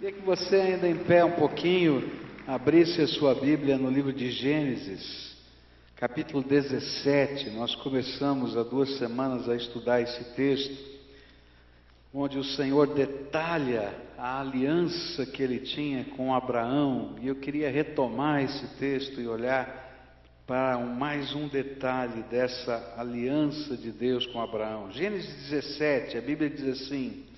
Queria que você, ainda em pé um pouquinho, abrisse a sua Bíblia no livro de Gênesis, capítulo 17. Nós começamos há duas semanas a estudar esse texto, onde o Senhor detalha a aliança que ele tinha com Abraão, e eu queria retomar esse texto e olhar para mais um detalhe dessa aliança de Deus com Abraão. Gênesis 17, a Bíblia diz assim: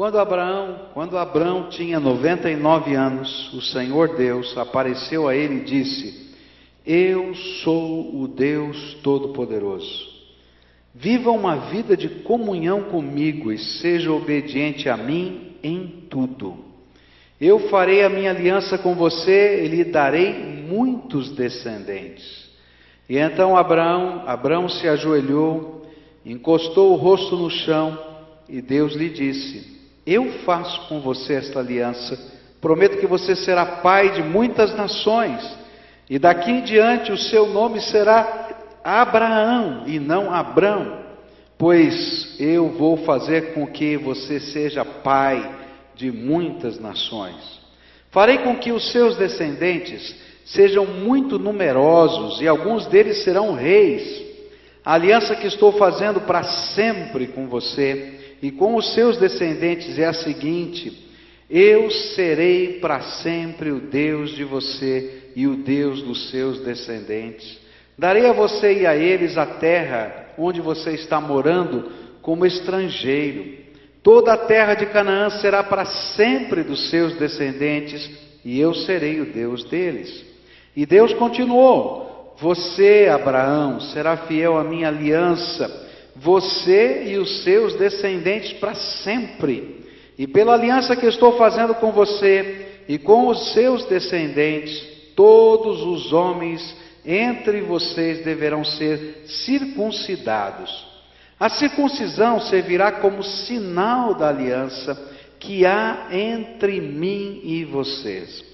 quando Abraão, quando Abraão tinha 99 anos, o Senhor Deus apareceu a ele e disse: Eu sou o Deus Todo-Poderoso. Viva uma vida de comunhão comigo e seja obediente a mim em tudo. Eu farei a minha aliança com você e lhe darei muitos descendentes. E então Abraão, Abraão se ajoelhou, encostou o rosto no chão e Deus lhe disse: eu faço com você esta aliança. Prometo que você será pai de muitas nações, e daqui em diante o seu nome será Abraão e não Abrão, pois eu vou fazer com que você seja pai de muitas nações. Farei com que os seus descendentes sejam muito numerosos e alguns deles serão reis. A aliança que estou fazendo para sempre com você e com os seus descendentes é a seguinte: Eu serei para sempre o Deus de você e o Deus dos seus descendentes. Darei a você e a eles a terra onde você está morando como estrangeiro. Toda a terra de Canaã será para sempre dos seus descendentes, e eu serei o Deus deles. E Deus continuou: Você, Abraão, será fiel à minha aliança você e os seus descendentes para sempre. E pela aliança que estou fazendo com você e com os seus descendentes, todos os homens entre vocês deverão ser circuncidados. A circuncisão servirá como sinal da aliança que há entre mim e vocês.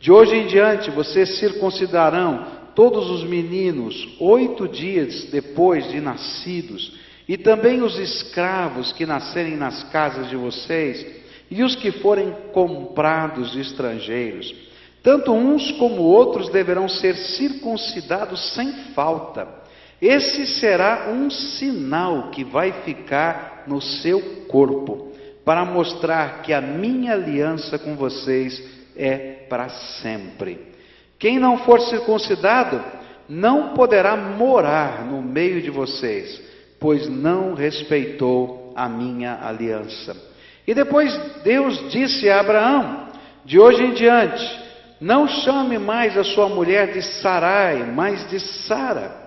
De hoje em diante, vocês circuncidarão todos os meninos oito dias depois de nascidos e também os escravos que nascerem nas casas de vocês, e os que forem comprados de estrangeiros. Tanto uns como outros deverão ser circuncidados sem falta. Esse será um sinal que vai ficar no seu corpo, para mostrar que a minha aliança com vocês é para sempre. Quem não for circuncidado não poderá morar no meio de vocês pois não respeitou a minha aliança. E depois Deus disse a Abraão: De hoje em diante, não chame mais a sua mulher de Sarai, mas de Sara.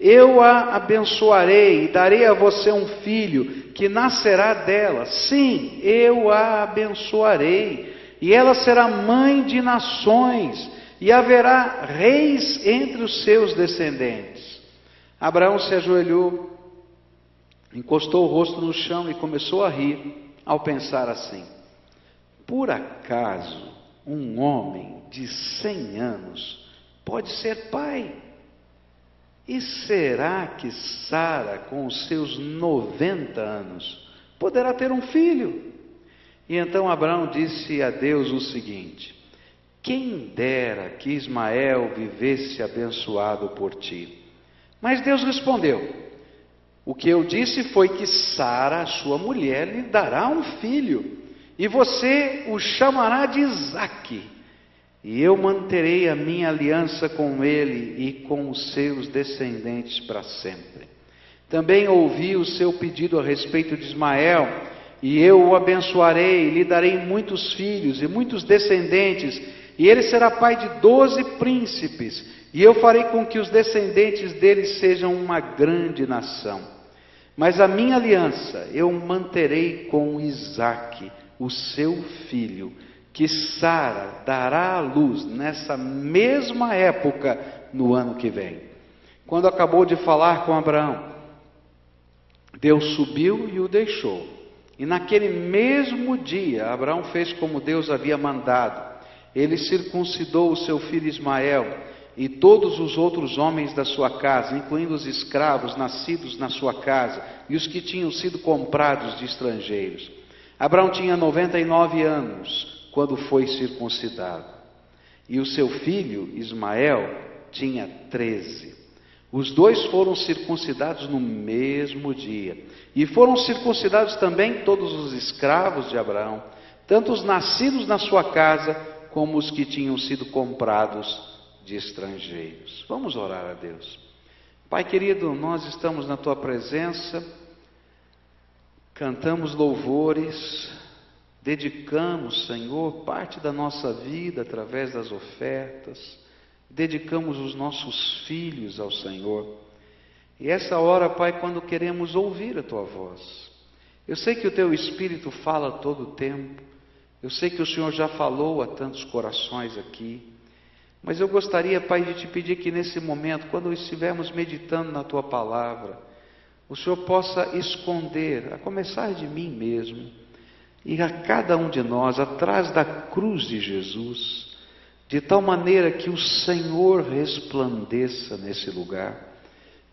Eu a abençoarei e darei a você um filho que nascerá dela. Sim, eu a abençoarei. E ela será mãe de nações, e haverá reis entre os seus descendentes. Abraão se ajoelhou encostou o rosto no chão e começou a rir ao pensar assim: por acaso um homem de cem anos pode ser pai? E será que Sara, com os seus 90 anos, poderá ter um filho? E então Abraão disse a Deus o seguinte: Quem dera que Ismael vivesse abençoado por ti. Mas Deus respondeu: o que eu disse foi que Sara, sua mulher, lhe dará um filho, e você o chamará de Isaque, e eu manterei a minha aliança com ele e com os seus descendentes para sempre. Também ouvi o seu pedido a respeito de Ismael, e eu o abençoarei, lhe darei muitos filhos e muitos descendentes, e ele será pai de doze príncipes, e eu farei com que os descendentes dele sejam uma grande nação. Mas a minha aliança eu manterei com Isaque, o seu filho, que Sara dará à luz nessa mesma época no ano que vem. Quando acabou de falar com Abraão, Deus subiu e o deixou. E naquele mesmo dia, Abraão fez como Deus havia mandado. Ele circuncidou o seu filho Ismael e todos os outros homens da sua casa, incluindo os escravos nascidos na sua casa e os que tinham sido comprados de estrangeiros. Abraão tinha 99 anos quando foi circuncidado. E o seu filho, Ismael, tinha treze. Os dois foram circuncidados no mesmo dia. E foram circuncidados também todos os escravos de Abraão, tanto os nascidos na sua casa, como os que tinham sido comprados de estrangeiros. Vamos orar a Deus. Pai querido, nós estamos na tua presença, cantamos louvores, dedicamos, Senhor, parte da nossa vida através das ofertas dedicamos os nossos filhos ao Senhor. E essa hora, Pai, quando queremos ouvir a tua voz. Eu sei que o teu espírito fala todo o tempo. Eu sei que o Senhor já falou a tantos corações aqui. Mas eu gostaria, Pai, de te pedir que nesse momento, quando estivermos meditando na tua palavra, o Senhor possa esconder, a começar de mim mesmo, e a cada um de nós, atrás da cruz de Jesus, de tal maneira que o Senhor resplandeça nesse lugar,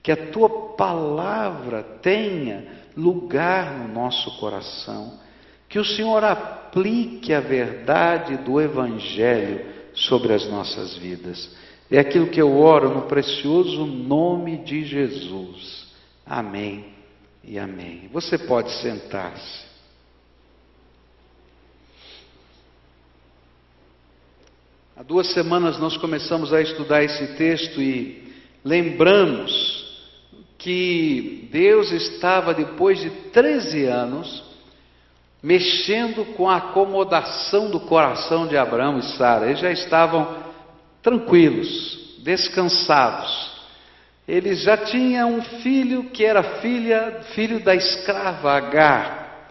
que a tua palavra tenha lugar no nosso coração, que o Senhor aplique a verdade do Evangelho sobre as nossas vidas. É aquilo que eu oro no precioso nome de Jesus. Amém e amém. Você pode sentar-se. Há duas semanas nós começamos a estudar esse texto e lembramos que Deus estava, depois de 13 anos, mexendo com a acomodação do coração de Abraão e Sara. Eles já estavam tranquilos, descansados. Eles já tinham um filho que era filha, filho da escrava Agar.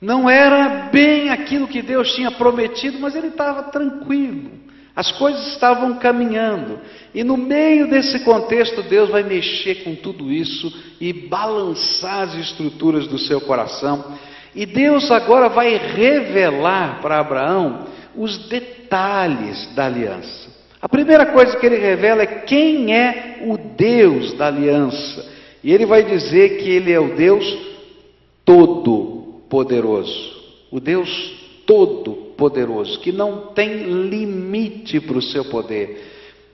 Não era bem aquilo que Deus tinha prometido, mas ele estava tranquilo. As coisas estavam caminhando, e no meio desse contexto, Deus vai mexer com tudo isso e balançar as estruturas do seu coração. E Deus agora vai revelar para Abraão os detalhes da aliança. A primeira coisa que ele revela é quem é o Deus da aliança. E ele vai dizer que ele é o Deus todo-poderoso, o Deus todo poderoso, que não tem limite para o seu poder.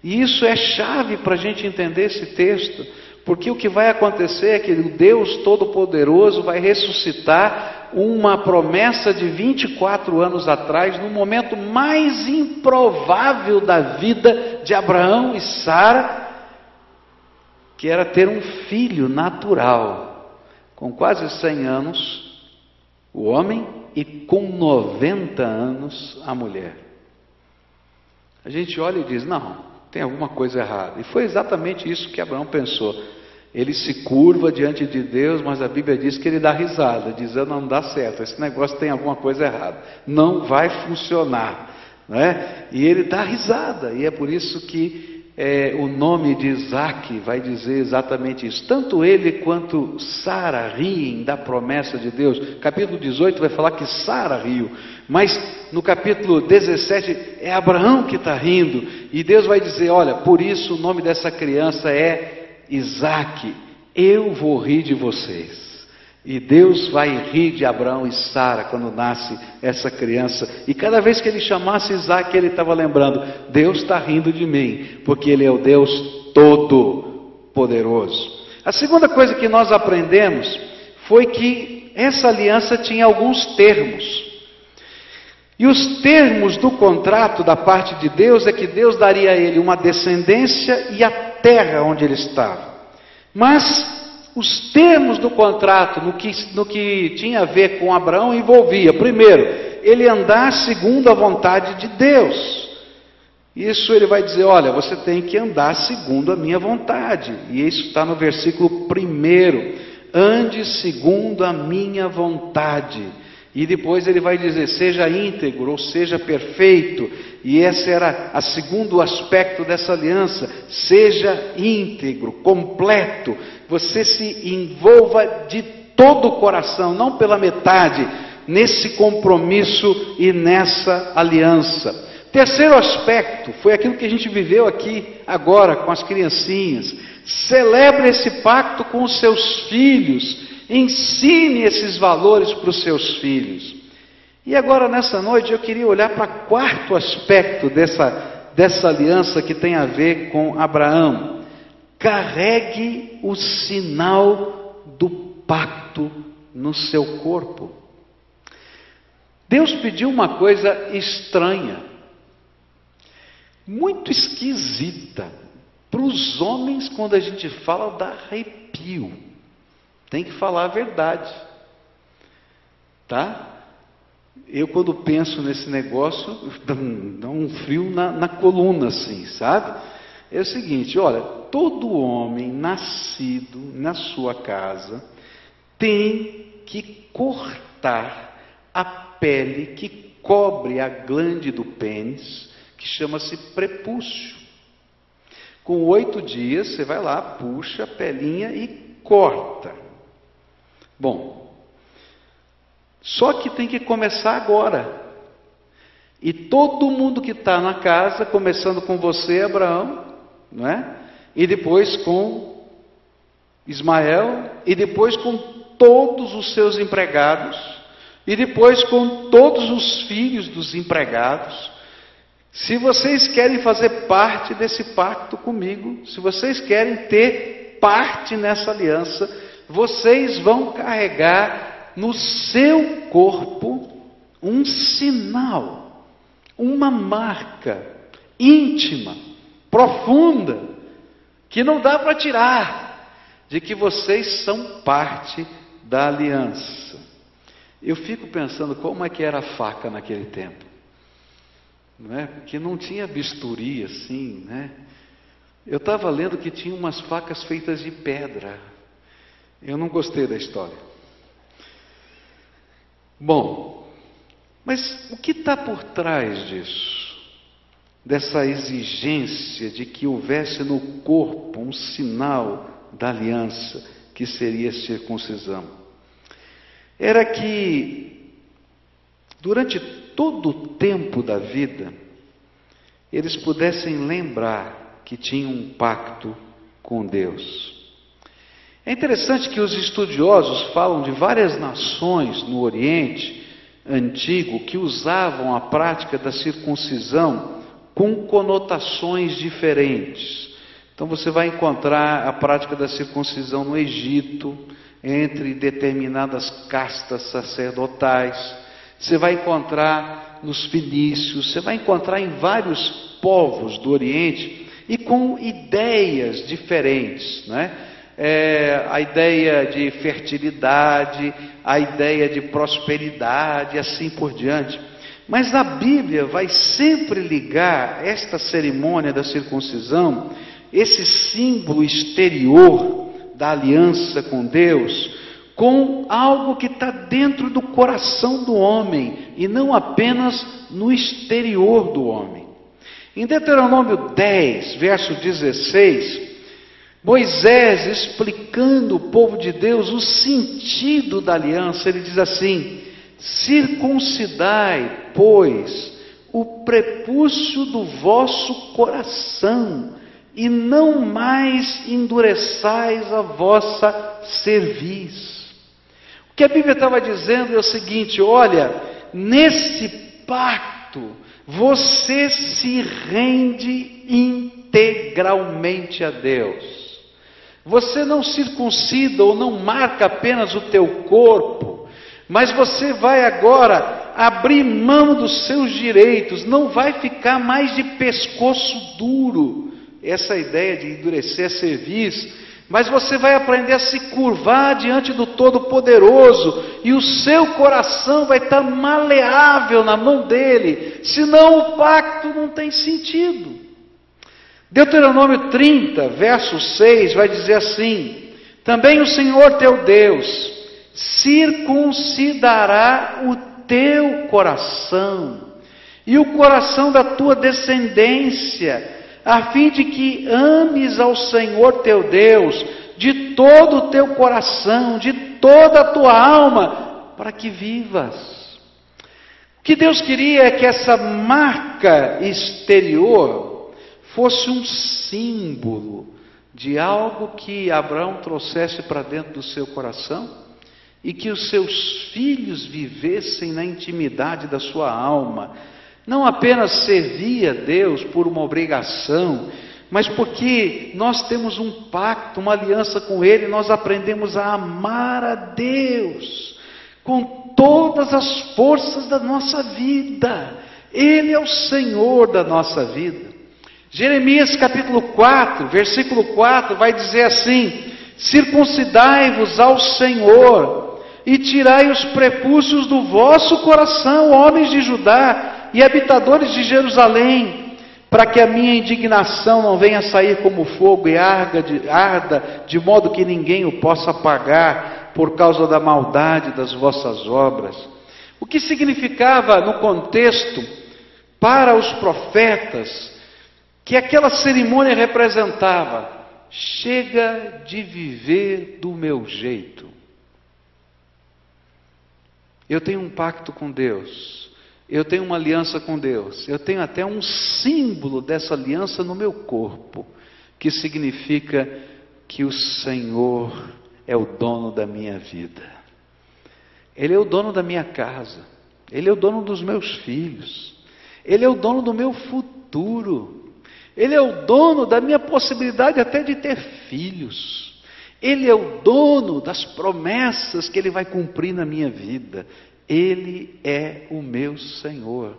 E isso é chave para a gente entender esse texto, porque o que vai acontecer é que o Deus Todo-Poderoso vai ressuscitar uma promessa de 24 anos atrás, no momento mais improvável da vida de Abraão e Sara, que era ter um filho natural. Com quase 100 anos, o homem e com 90 anos a mulher. A gente olha e diz: não, tem alguma coisa errada. E foi exatamente isso que Abraão pensou. Ele se curva diante de Deus, mas a Bíblia diz que ele dá risada, dizendo: não dá certo, esse negócio tem alguma coisa errada, não vai funcionar. Né? E ele dá risada, e é por isso que é, o nome de Isaac vai dizer exatamente isso. Tanto ele quanto Sara riem da promessa de Deus. Capítulo 18 vai falar que Sara riu, mas no capítulo 17 é Abraão que está rindo, e Deus vai dizer: Olha, por isso o nome dessa criança é Isaac. Eu vou rir de vocês. E Deus vai rir de Abraão e Sara quando nasce essa criança. E cada vez que ele chamasse Isaac, ele estava lembrando: Deus está rindo de mim, porque Ele é o Deus Todo-Poderoso. A segunda coisa que nós aprendemos foi que essa aliança tinha alguns termos. E os termos do contrato da parte de Deus é que Deus daria a ele uma descendência e a terra onde ele estava. Mas os termos do contrato, no que, no que tinha a ver com Abraão, envolvia, primeiro, ele andar segundo a vontade de Deus. Isso ele vai dizer: olha, você tem que andar segundo a minha vontade. E isso está no versículo primeiro: ande segundo a minha vontade. E depois ele vai dizer: seja íntegro, ou seja perfeito. E esse era o segundo aspecto dessa aliança: seja íntegro, completo. Você se envolva de todo o coração, não pela metade, nesse compromisso e nessa aliança. Terceiro aspecto foi aquilo que a gente viveu aqui agora com as criancinhas. Celebre esse pacto com os seus filhos Ensine esses valores para os seus filhos. E agora, nessa noite, eu queria olhar para quarto aspecto dessa, dessa aliança que tem a ver com Abraão. Carregue o sinal do pacto no seu corpo. Deus pediu uma coisa estranha, muito esquisita. Para os homens, quando a gente fala, dá arrepio. Tem que falar a verdade. Tá? Eu, quando penso nesse negócio, dá um, frio na, na coluna, assim, sabe? É o seguinte: olha, todo homem nascido na sua casa tem que cortar a pele que cobre a glande do pênis, que chama-se prepúcio. Com oito dias, você vai lá, puxa a pelinha e corta. Bom, só que tem que começar agora. E todo mundo que está na casa, começando com você, Abraão, não é? E depois com Ismael, e depois com todos os seus empregados, e depois com todos os filhos dos empregados. Se vocês querem fazer parte desse pacto comigo, se vocês querem ter parte nessa aliança, vocês vão carregar no seu corpo um sinal, uma marca íntima, profunda, que não dá para tirar, de que vocês são parte da aliança. Eu fico pensando como é que era a faca naquele tempo. Não é? Porque não tinha bisturi assim, né? Eu estava lendo que tinha umas facas feitas de pedra. Eu não gostei da história. Bom, mas o que está por trás disso? Dessa exigência de que houvesse no corpo um sinal da aliança, que seria a circuncisão. Era que, durante todo o tempo da vida, eles pudessem lembrar que tinham um pacto com Deus. É interessante que os estudiosos falam de várias nações no Oriente Antigo que usavam a prática da circuncisão com conotações diferentes. Então você vai encontrar a prática da circuncisão no Egito, entre determinadas castas sacerdotais. Você vai encontrar nos fenícios, você vai encontrar em vários povos do Oriente e com ideias diferentes, né? é, a ideia de fertilidade, a ideia de prosperidade, assim por diante. Mas a Bíblia vai sempre ligar esta cerimônia da circuncisão, esse símbolo exterior da aliança com Deus, com algo que está dentro do coração do homem e não apenas no exterior do homem. Em Deuteronômio 10, verso 16, Moisés explicando o povo de Deus o sentido da aliança, ele diz assim: circuncidai, pois, o prepúcio do vosso coração, e não mais endureçais a vossa cerviz. O que a Bíblia estava dizendo é o seguinte: olha, nesse pacto, você se rende integralmente a Deus. Você não circuncida ou não marca apenas o teu corpo, mas você vai agora abrir mão dos seus direitos, não vai ficar mais de pescoço duro, essa ideia de endurecer a serviço, mas você vai aprender a se curvar diante do Todo-Poderoso, e o seu coração vai estar maleável na mão dele, senão o pacto não tem sentido. Deuteronômio 30, verso 6, vai dizer assim: Também o Senhor teu Deus circuncidará o teu coração e o coração da tua descendência, a fim de que ames ao Senhor teu Deus de todo o teu coração, de toda a tua alma, para que vivas. O que Deus queria é que essa marca exterior fosse um símbolo de algo que Abraão trouxesse para dentro do seu coração e que os seus filhos vivessem na intimidade da sua alma. Não apenas servir a Deus por uma obrigação, mas porque nós temos um pacto, uma aliança com Ele, nós aprendemos a amar a Deus com todas as forças da nossa vida. Ele é o Senhor da nossa vida. Jeremias capítulo 4, versículo 4 vai dizer assim: Circuncidai-vos ao Senhor e tirai os prepúcios do vosso coração, homens de Judá e habitadores de Jerusalém, para que a minha indignação não venha sair como fogo e arda de, arda, de modo que ninguém o possa apagar por causa da maldade das vossas obras. O que significava no contexto para os profetas que aquela cerimônia representava? Chega de viver do meu jeito. Eu tenho um pacto com Deus. Eu tenho uma aliança com Deus. Eu tenho até um símbolo dessa aliança no meu corpo, que significa que o Senhor é o dono da minha vida. Ele é o dono da minha casa. Ele é o dono dos meus filhos. Ele é o dono do meu futuro. Ele é o dono da minha possibilidade até de ter filhos. Ele é o dono das promessas que Ele vai cumprir na minha vida. Ele é o meu Senhor.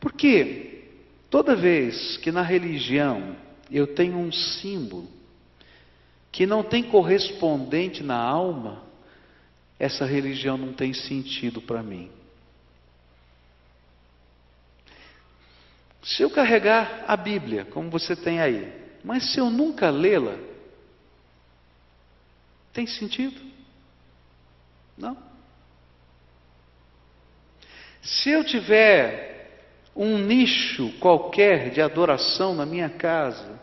Porque toda vez que na religião eu tenho um símbolo que não tem correspondente na alma, essa religião não tem sentido para mim. Se eu carregar a Bíblia, como você tem aí, mas se eu nunca lê-la, tem sentido? Não. Se eu tiver um nicho qualquer de adoração na minha casa,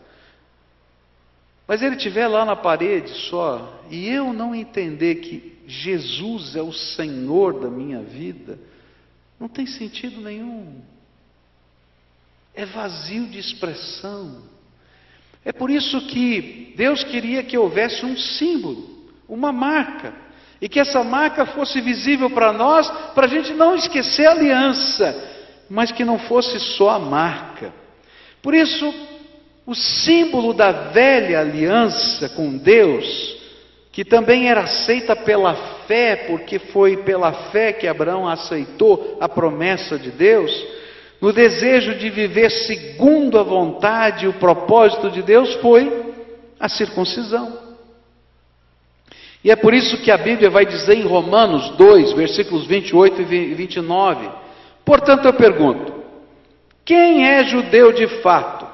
mas ele estiver lá na parede só, e eu não entender que Jesus é o Senhor da minha vida, não tem sentido nenhum. É vazio de expressão. É por isso que Deus queria que houvesse um símbolo uma marca, e que essa marca fosse visível para nós, para a gente não esquecer a aliança, mas que não fosse só a marca. Por isso, o símbolo da velha aliança com Deus, que também era aceita pela fé, porque foi pela fé que Abraão aceitou a promessa de Deus, no desejo de viver segundo a vontade e o propósito de Deus, foi a circuncisão. E é por isso que a Bíblia vai dizer em Romanos 2, versículos 28 e 29. Portanto, eu pergunto: quem é judeu de fato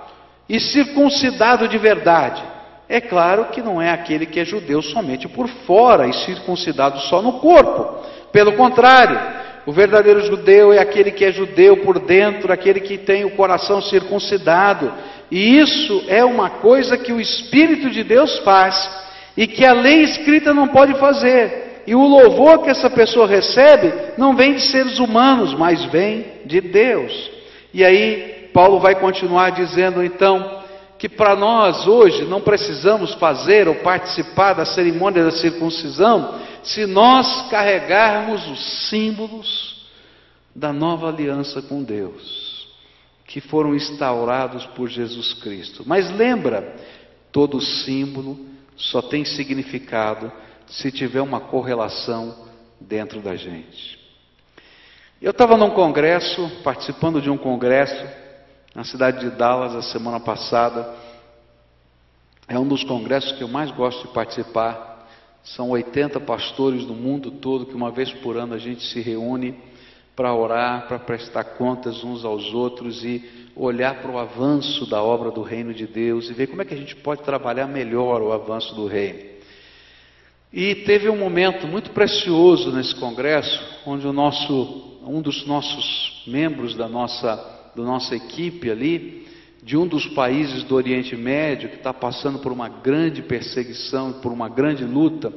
e circuncidado de verdade? É claro que não é aquele que é judeu somente por fora e circuncidado só no corpo. Pelo contrário, o verdadeiro judeu é aquele que é judeu por dentro, aquele que tem o coração circuncidado. E isso é uma coisa que o Espírito de Deus faz e que a lei escrita não pode fazer. E o louvor que essa pessoa recebe não vem de seres humanos, mas vem de Deus. E aí, Paulo vai continuar dizendo então que para nós hoje não precisamos fazer ou participar da cerimônia da circuncisão se nós carregarmos os símbolos da nova aliança com Deus, que foram instaurados por Jesus Cristo. Mas lembra, todo símbolo só tem significado se tiver uma correlação dentro da gente. Eu estava num congresso, participando de um congresso na cidade de Dallas a semana passada. É um dos congressos que eu mais gosto de participar. São 80 pastores do mundo todo que uma vez por ano a gente se reúne para orar, para prestar contas uns aos outros e olhar para o avanço da obra do reino de Deus e ver como é que a gente pode trabalhar melhor o avanço do reino. E teve um momento muito precioso nesse congresso, onde o nosso, um dos nossos membros da nossa, da nossa equipe ali, de um dos países do Oriente Médio, que está passando por uma grande perseguição, por uma grande luta,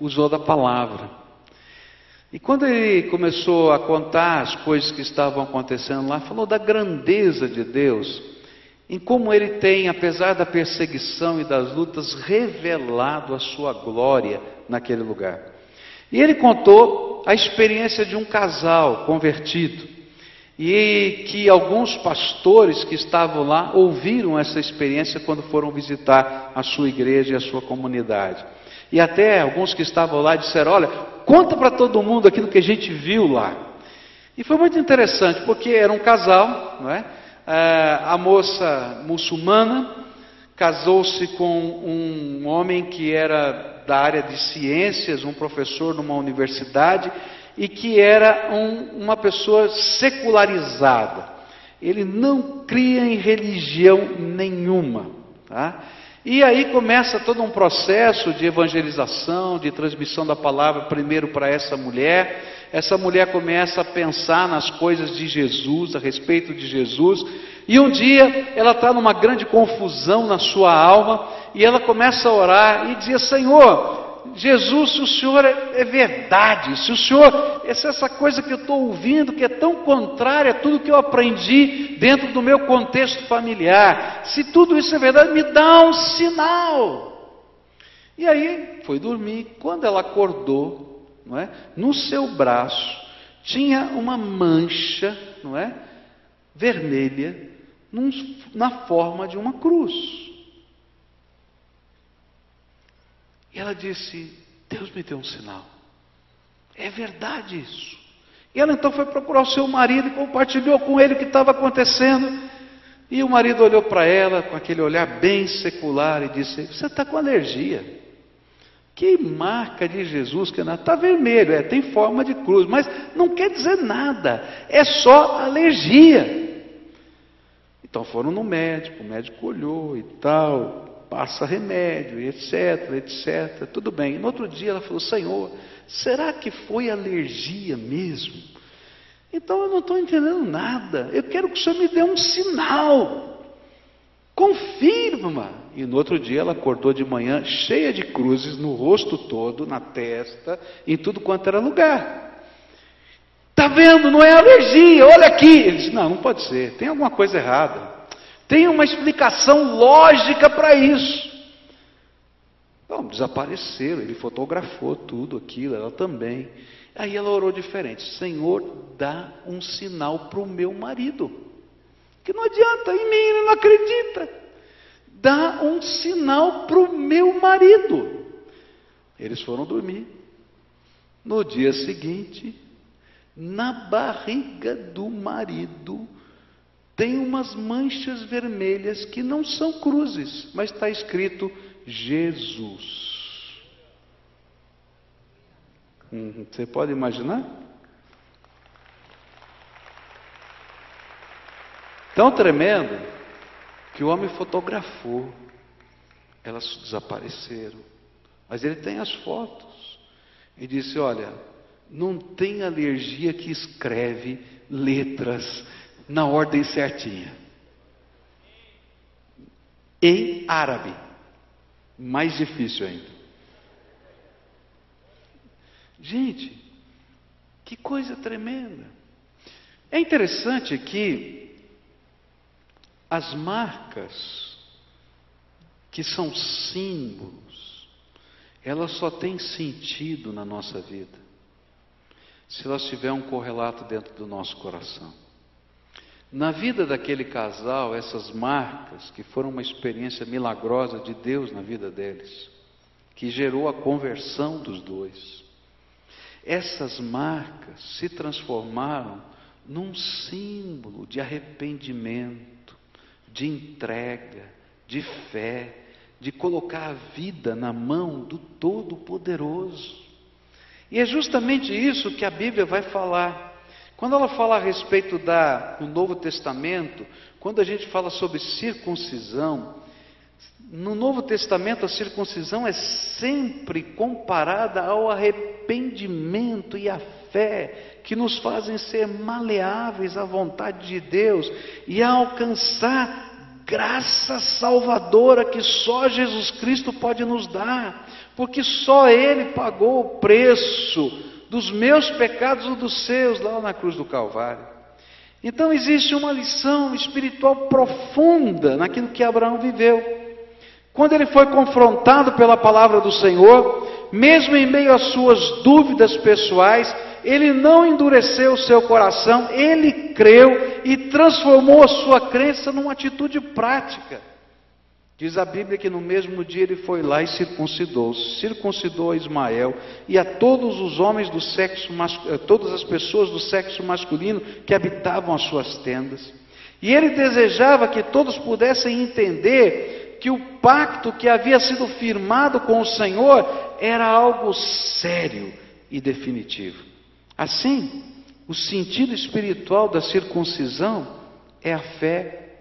usou da palavra. E quando ele começou a contar as coisas que estavam acontecendo lá, falou da grandeza de Deus, em como ele tem, apesar da perseguição e das lutas, revelado a sua glória naquele lugar. E ele contou a experiência de um casal convertido. E que alguns pastores que estavam lá ouviram essa experiência quando foram visitar a sua igreja e a sua comunidade. E até alguns que estavam lá disseram: Olha, conta para todo mundo aquilo que a gente viu lá. E foi muito interessante, porque era um casal, não é? É, a moça muçulmana casou-se com um homem que era da área de ciências, um professor numa universidade, e que era um, uma pessoa secularizada. Ele não cria em religião nenhuma. Tá? E aí começa todo um processo de evangelização, de transmissão da palavra, primeiro para essa mulher. Essa mulher começa a pensar nas coisas de Jesus, a respeito de Jesus, e um dia ela está numa grande confusão na sua alma, e ela começa a orar e dizer: Senhor, Jesus, se o Senhor é, é verdade, se o Senhor, essa, essa coisa que eu estou ouvindo, que é tão contrária a tudo que eu aprendi dentro do meu contexto familiar, se tudo isso é verdade, me dá um sinal. E aí foi dormir. Quando ela acordou, não é? no seu braço tinha uma mancha, não é? vermelha, num, na forma de uma cruz. E ela disse: Deus me deu um sinal. É verdade isso. E ela então foi procurar o seu marido e compartilhou com ele o que estava acontecendo. E o marido olhou para ela com aquele olhar bem secular e disse: Você está com alergia. Que marca de Jesus que está vermelho, é, tem forma de cruz, mas não quer dizer nada, é só alergia. Então foram no médico, o médico olhou e tal, passa remédio, etc, etc. Tudo bem. No outro dia ela falou: Senhor, será que foi alergia mesmo? Então eu não estou entendendo nada. Eu quero que o Senhor me dê um sinal. Confirma. E no outro dia ela acordou de manhã cheia de cruzes no rosto todo, na testa, em tudo quanto era lugar. Está vendo? Não é alergia, olha aqui. Ele disse: Não, não pode ser, tem alguma coisa errada. Tem uma explicação lógica para isso. Não, desapareceram, ele fotografou tudo aquilo, ela também. Aí ela orou diferente: Senhor, dá um sinal para o meu marido. Que não adianta, em mim ele não acredita. Dá um sinal para o meu marido. Eles foram dormir. No dia seguinte, na barriga do marido, tem umas manchas vermelhas que não são cruzes, mas está escrito Jesus. Hum, você pode imaginar? Tão tremendo que o homem fotografou, elas desapareceram, mas ele tem as fotos e disse: Olha, não tem alergia que escreve letras na ordem certinha. Em árabe. Mais difícil ainda. Gente, que coisa tremenda. É interessante que as marcas, que são símbolos, elas só têm sentido na nossa vida se elas tiverem um correlato dentro do nosso coração. Na vida daquele casal, essas marcas, que foram uma experiência milagrosa de Deus na vida deles, que gerou a conversão dos dois, essas marcas se transformaram num símbolo de arrependimento, de entrega, de fé, de colocar a vida na mão do Todo-Poderoso. E é justamente isso que a Bíblia vai falar. Quando ela fala a respeito do Novo Testamento, quando a gente fala sobre circuncisão, no Novo Testamento a circuncisão é sempre comparada ao arrependimento e à fé que nos fazem ser maleáveis à vontade de Deus e a alcançar graça salvadora que só Jesus Cristo pode nos dar, porque só Ele pagou o preço dos meus pecados ou dos seus lá na cruz do Calvário. Então existe uma lição espiritual profunda naquilo que Abraão viveu. Quando ele foi confrontado pela palavra do Senhor, mesmo em meio às suas dúvidas pessoais, ele não endureceu o seu coração, ele creu e transformou a sua crença numa atitude prática. Diz a Bíblia que no mesmo dia ele foi lá e circuncidou, circuncidou a Ismael e a todos os homens do sexo masculino, todas as pessoas do sexo masculino que habitavam as suas tendas. E ele desejava que todos pudessem entender que o pacto que havia sido firmado com o Senhor era algo sério e definitivo. Assim, o sentido espiritual da circuncisão é a fé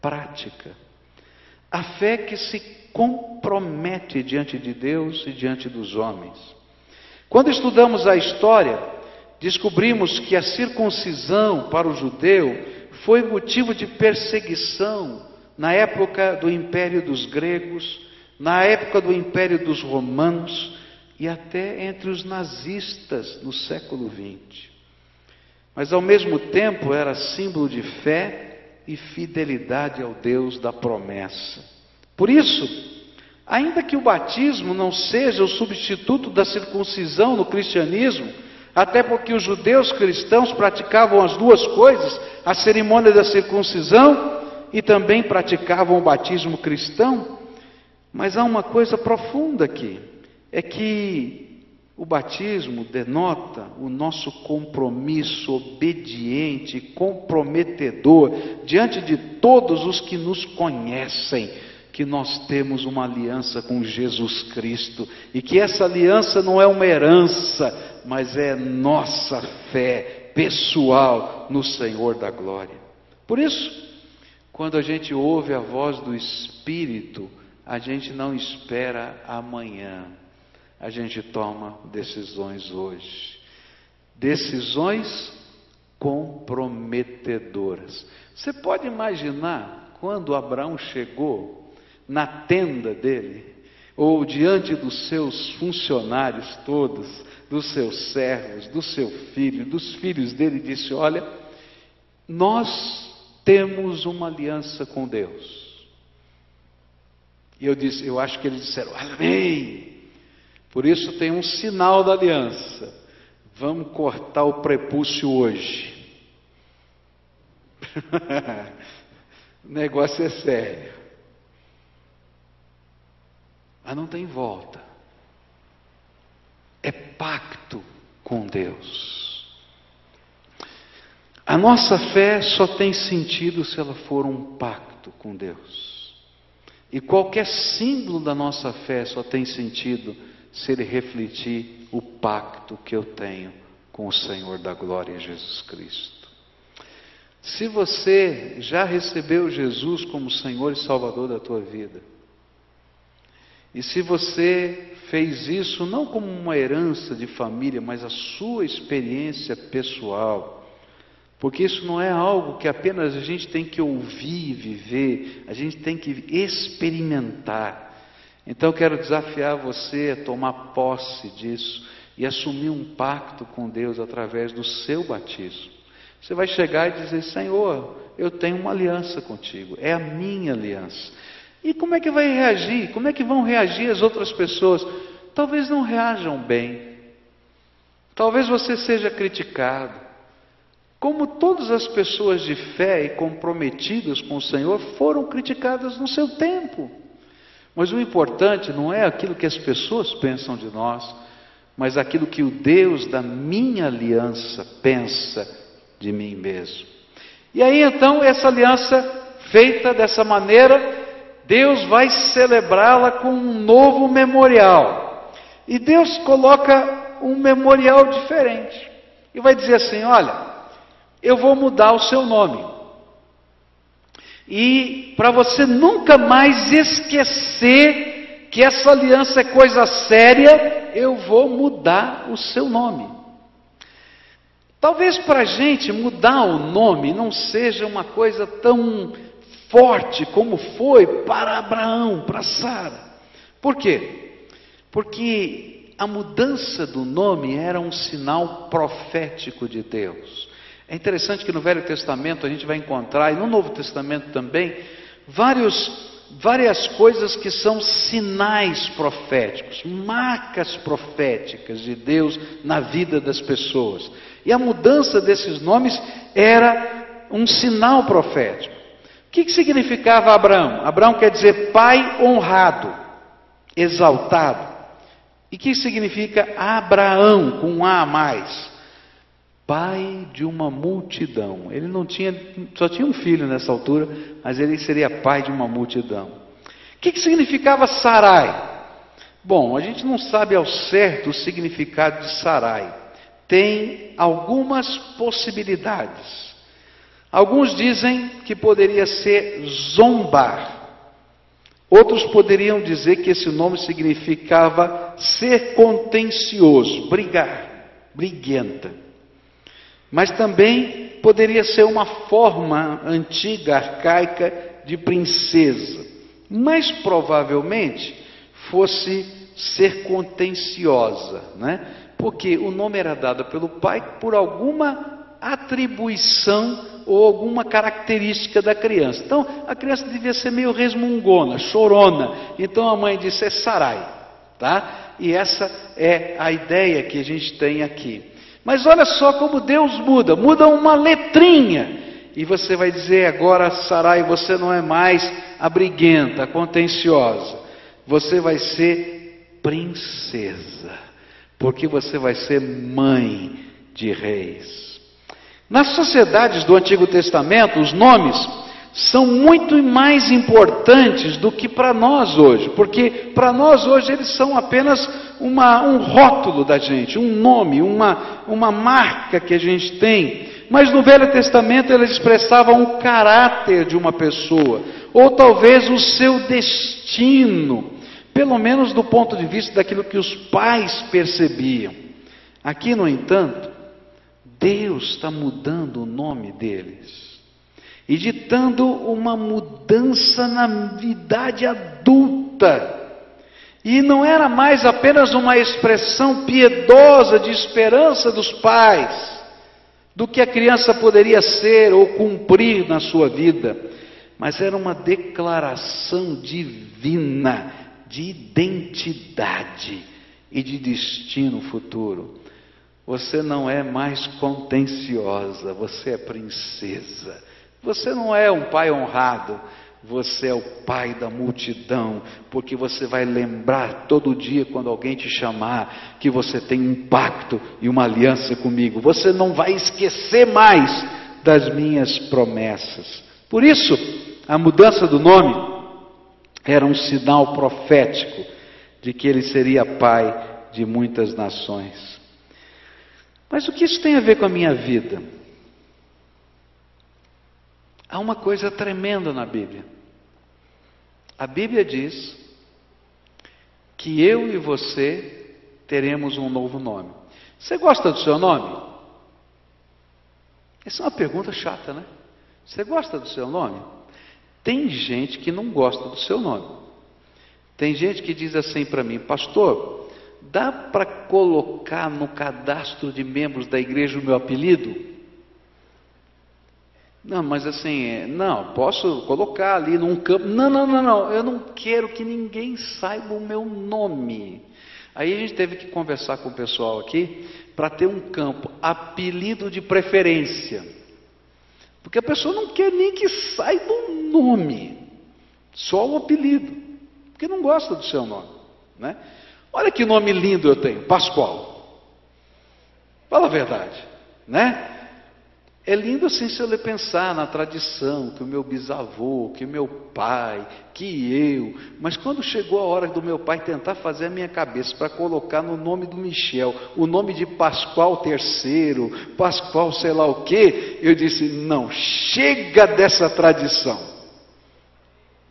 prática. A fé que se compromete diante de Deus e diante dos homens. Quando estudamos a história, descobrimos que a circuncisão para o judeu foi motivo de perseguição na época do império dos gregos, na época do império dos romanos e até entre os nazistas no século XX. Mas ao mesmo tempo era símbolo de fé e fidelidade ao Deus da promessa. Por isso, ainda que o batismo não seja o substituto da circuncisão no cristianismo, até porque os judeus cristãos praticavam as duas coisas, a cerimônia da circuncisão e também praticavam o batismo cristão, mas há uma coisa profunda aqui é que o batismo denota o nosso compromisso obediente, comprometedor diante de todos os que nos conhecem, que nós temos uma aliança com Jesus Cristo e que essa aliança não é uma herança, mas é nossa fé pessoal no Senhor da glória. Por isso, quando a gente ouve a voz do Espírito, a gente não espera amanhã a gente toma decisões hoje. Decisões comprometedoras. Você pode imaginar quando Abraão chegou na tenda dele, ou diante dos seus funcionários todos, dos seus servos, do seu filho, dos filhos dele, disse: Olha, nós temos uma aliança com Deus. E eu disse, eu acho que eles disseram, amém. Por isso tem um sinal da aliança. Vamos cortar o prepúcio hoje. o negócio é sério. Mas não tem volta. É pacto com Deus. A nossa fé só tem sentido se ela for um pacto com Deus. E qualquer símbolo da nossa fé só tem sentido se ele refletir o pacto que eu tenho com o Senhor da glória, Jesus Cristo. Se você já recebeu Jesus como Senhor e Salvador da tua vida, e se você fez isso não como uma herança de família, mas a sua experiência pessoal, porque isso não é algo que apenas a gente tem que ouvir e viver, a gente tem que experimentar. Então quero desafiar você a tomar posse disso e assumir um pacto com Deus através do seu batismo. Você vai chegar e dizer: Senhor, eu tenho uma aliança contigo, é a minha aliança. E como é que vai reagir? Como é que vão reagir as outras pessoas? Talvez não reajam bem. Talvez você seja criticado. Como todas as pessoas de fé e comprometidas com o Senhor foram criticadas no seu tempo. Mas o importante não é aquilo que as pessoas pensam de nós, mas aquilo que o Deus da minha aliança pensa de mim mesmo. E aí então, essa aliança feita dessa maneira, Deus vai celebrá-la com um novo memorial. E Deus coloca um memorial diferente. E vai dizer assim: olha, eu vou mudar o seu nome. E para você nunca mais esquecer que essa aliança é coisa séria, eu vou mudar o seu nome. Talvez para a gente mudar o nome não seja uma coisa tão forte como foi para Abraão, para Sara. Por quê? Porque a mudança do nome era um sinal profético de Deus. É interessante que no Velho Testamento a gente vai encontrar, e no Novo Testamento também, vários várias coisas que são sinais proféticos, marcas proféticas de Deus na vida das pessoas. E a mudança desses nomes era um sinal profético. O que, que significava Abraão? Abraão quer dizer pai honrado, exaltado. E que significa Abraão com um A a mais? Pai de uma multidão. Ele não tinha, só tinha um filho nessa altura, mas ele seria pai de uma multidão. O que, que significava Sarai? Bom, a gente não sabe ao certo o significado de Sarai. Tem algumas possibilidades. Alguns dizem que poderia ser zombar. Outros poderiam dizer que esse nome significava ser contencioso, brigar, briguenta. Mas também poderia ser uma forma antiga, arcaica, de princesa. Mas provavelmente fosse ser contenciosa, né? Porque o nome era dado pelo pai por alguma atribuição ou alguma característica da criança. Então, a criança devia ser meio resmungona, chorona. Então a mãe disse: é Sarai, tá? E essa é a ideia que a gente tem aqui. Mas olha só como Deus muda, muda uma letrinha. E você vai dizer agora, Sarai, você não é mais a briguenta, a contenciosa. Você vai ser princesa, porque você vai ser mãe de reis. Nas sociedades do Antigo Testamento, os nomes são muito mais importantes do que para nós hoje, porque para nós hoje eles são apenas uma, um rótulo da gente, um nome, uma, uma marca que a gente tem. Mas no Velho Testamento eles expressavam o caráter de uma pessoa, ou talvez o seu destino, pelo menos do ponto de vista daquilo que os pais percebiam. Aqui, no entanto, Deus está mudando o nome deles e ditando uma mudança na idade adulta. E não era mais apenas uma expressão piedosa de esperança dos pais, do que a criança poderia ser ou cumprir na sua vida, mas era uma declaração divina de identidade e de destino futuro. Você não é mais contenciosa, você é princesa. Você não é um pai honrado, você é o pai da multidão, porque você vai lembrar todo dia quando alguém te chamar que você tem um pacto e uma aliança comigo. Você não vai esquecer mais das minhas promessas. Por isso, a mudança do nome era um sinal profético de que ele seria pai de muitas nações. Mas o que isso tem a ver com a minha vida? Há uma coisa tremenda na Bíblia. A Bíblia diz que eu e você teremos um novo nome. Você gosta do seu nome? Essa é uma pergunta chata, né? Você gosta do seu nome? Tem gente que não gosta do seu nome. Tem gente que diz assim para mim, pastor, Dá para colocar no cadastro de membros da igreja o meu apelido? Não, mas assim, é, não, posso colocar ali num campo. Não, não, não, não, eu não quero que ninguém saiba o meu nome. Aí a gente teve que conversar com o pessoal aqui para ter um campo, apelido de preferência. Porque a pessoa não quer nem que saiba o nome, só o apelido, porque não gosta do seu nome, né? Olha que nome lindo eu tenho, Pascoal. Fala a verdade, né? É lindo assim se eu pensar na tradição, que o meu bisavô, que o meu pai, que eu. Mas quando chegou a hora do meu pai tentar fazer a minha cabeça para colocar no nome do Michel, o nome de Pascoal III, Pascoal sei lá o quê, eu disse: não, chega dessa tradição.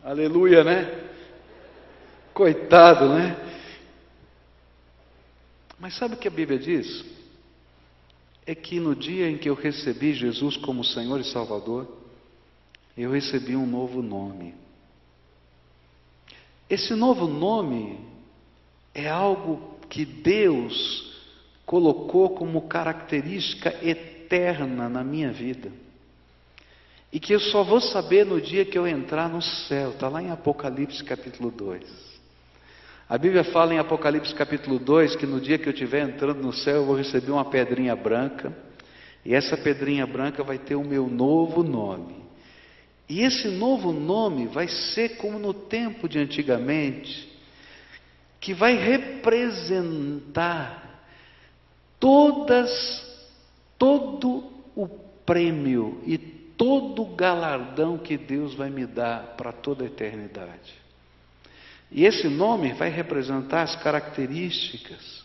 Aleluia, né? Coitado, né? Mas sabe o que a Bíblia diz? É que no dia em que eu recebi Jesus como Senhor e Salvador, eu recebi um novo nome. Esse novo nome é algo que Deus colocou como característica eterna na minha vida. e que eu só vou saber no dia que eu entrar no céu. Está lá em Apocalipse capítulo 2. A Bíblia fala em Apocalipse capítulo 2 que no dia que eu estiver entrando no céu eu vou receber uma pedrinha branca, e essa pedrinha branca vai ter o meu novo nome. E esse novo nome vai ser como no tempo de antigamente, que vai representar todas todo o prêmio e todo o galardão que Deus vai me dar para toda a eternidade. E esse nome vai representar as características,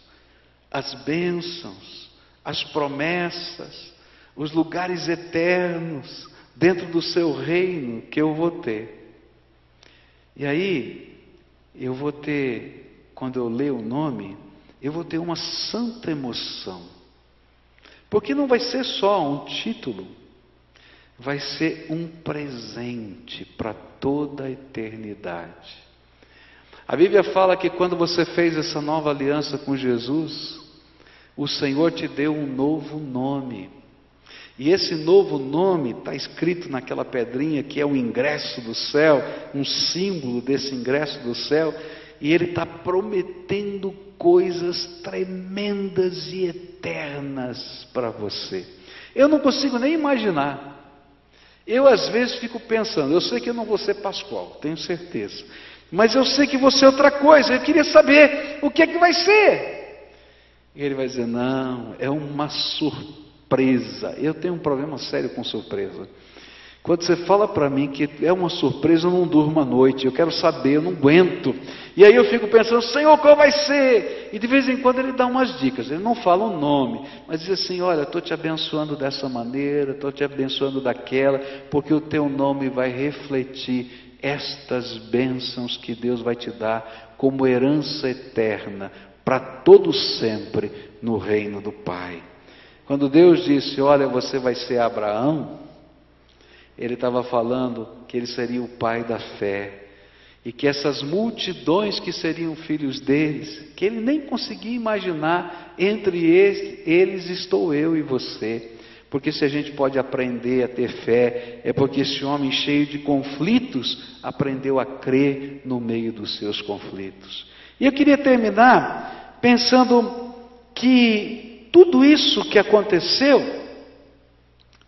as bênçãos, as promessas, os lugares eternos dentro do seu reino que eu vou ter. E aí, eu vou ter, quando eu ler o nome, eu vou ter uma santa emoção. Porque não vai ser só um título, vai ser um presente para toda a eternidade. A Bíblia fala que quando você fez essa nova aliança com Jesus, o Senhor te deu um novo nome. E esse novo nome está escrito naquela pedrinha que é o ingresso do céu, um símbolo desse ingresso do céu, e ele está prometendo coisas tremendas e eternas para você. Eu não consigo nem imaginar. Eu às vezes fico pensando, eu sei que eu não vou ser Pascoal, tenho certeza. Mas eu sei que você é outra coisa, eu queria saber o que é que vai ser. E ele vai dizer: Não, é uma surpresa. Eu tenho um problema sério com surpresa. Quando você fala para mim que é uma surpresa, eu não durmo à noite, eu quero saber, eu não aguento. E aí eu fico pensando, Senhor, qual vai ser? E de vez em quando ele dá umas dicas, ele não fala o nome, mas diz assim: Olha, estou te abençoando dessa maneira, estou te abençoando daquela, porque o teu nome vai refletir estas bênçãos que Deus vai te dar como herança eterna para todo sempre no reino do Pai. Quando Deus disse: Olha, você vai ser Abraão, ele estava falando que ele seria o pai da fé. E que essas multidões que seriam filhos deles, que ele nem conseguia imaginar, entre eles, eles estou eu e você. Porque se a gente pode aprender a ter fé, é porque esse homem cheio de conflitos aprendeu a crer no meio dos seus conflitos. E eu queria terminar pensando que tudo isso que aconteceu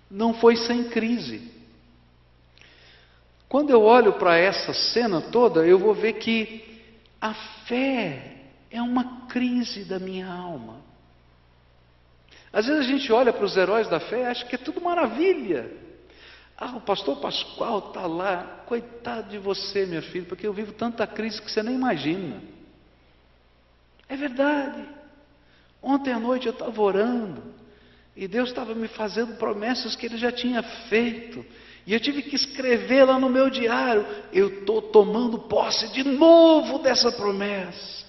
não foi sem crise. Quando eu olho para essa cena toda, eu vou ver que a fé é uma crise da minha alma. Às vezes a gente olha para os heróis da fé e acha que é tudo maravilha. Ah, o pastor Pascoal está lá, coitado de você, minha filha, porque eu vivo tanta crise que você nem imagina. É verdade. Ontem à noite eu estava orando e Deus estava me fazendo promessas que Ele já tinha feito. E eu tive que escrever lá no meu diário: eu estou tomando posse de novo dessa promessa.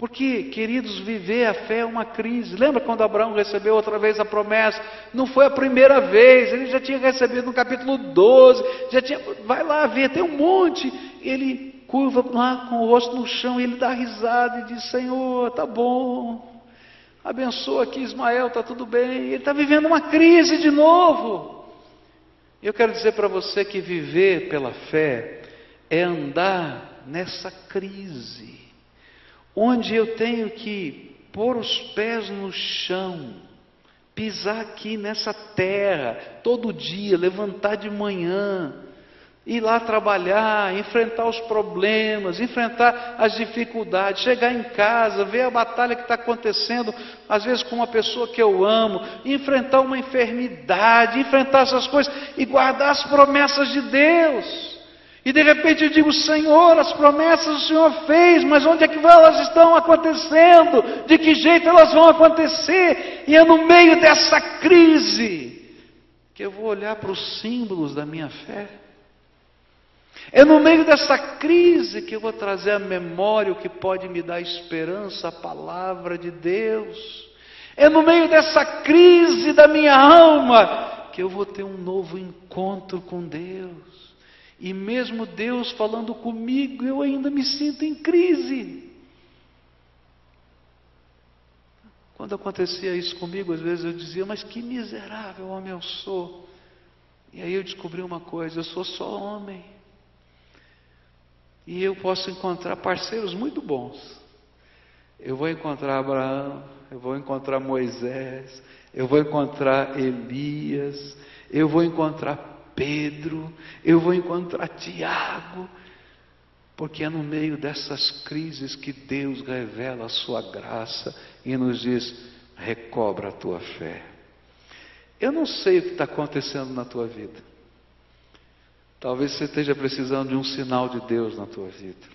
Porque, queridos, viver a fé é uma crise. Lembra quando Abraão recebeu outra vez a promessa? Não foi a primeira vez, ele já tinha recebido no capítulo 12, já tinha, vai lá ver, tem um monte. Ele curva lá com o rosto no chão e ele dá risada e diz: Senhor, tá bom, abençoa aqui Ismael, está tudo bem. Ele está vivendo uma crise de novo. Eu quero dizer para você que viver pela fé é andar nessa crise onde eu tenho que pôr os pés no chão, pisar aqui nessa terra, todo dia, levantar de manhã, ir lá trabalhar, enfrentar os problemas, enfrentar as dificuldades, chegar em casa, ver a batalha que está acontecendo, às vezes com uma pessoa que eu amo, enfrentar uma enfermidade, enfrentar essas coisas e guardar as promessas de Deus. E de repente eu digo, Senhor, as promessas o Senhor fez, mas onde é que elas estão acontecendo? De que jeito elas vão acontecer? E é no meio dessa crise que eu vou olhar para os símbolos da minha fé. É no meio dessa crise que eu vou trazer à memória o que pode me dar esperança, a palavra de Deus. É no meio dessa crise da minha alma que eu vou ter um novo encontro com Deus. E mesmo Deus falando comigo, eu ainda me sinto em crise. Quando acontecia isso comigo, às vezes eu dizia, mas que miserável homem eu sou. E aí eu descobri uma coisa: eu sou só homem. E eu posso encontrar parceiros muito bons. Eu vou encontrar Abraão, eu vou encontrar Moisés, eu vou encontrar Elias, eu vou encontrar Pedro, eu vou encontrar Tiago, porque é no meio dessas crises que Deus revela a sua graça e nos diz: recobra a tua fé. Eu não sei o que está acontecendo na tua vida. Talvez você esteja precisando de um sinal de Deus na tua vida.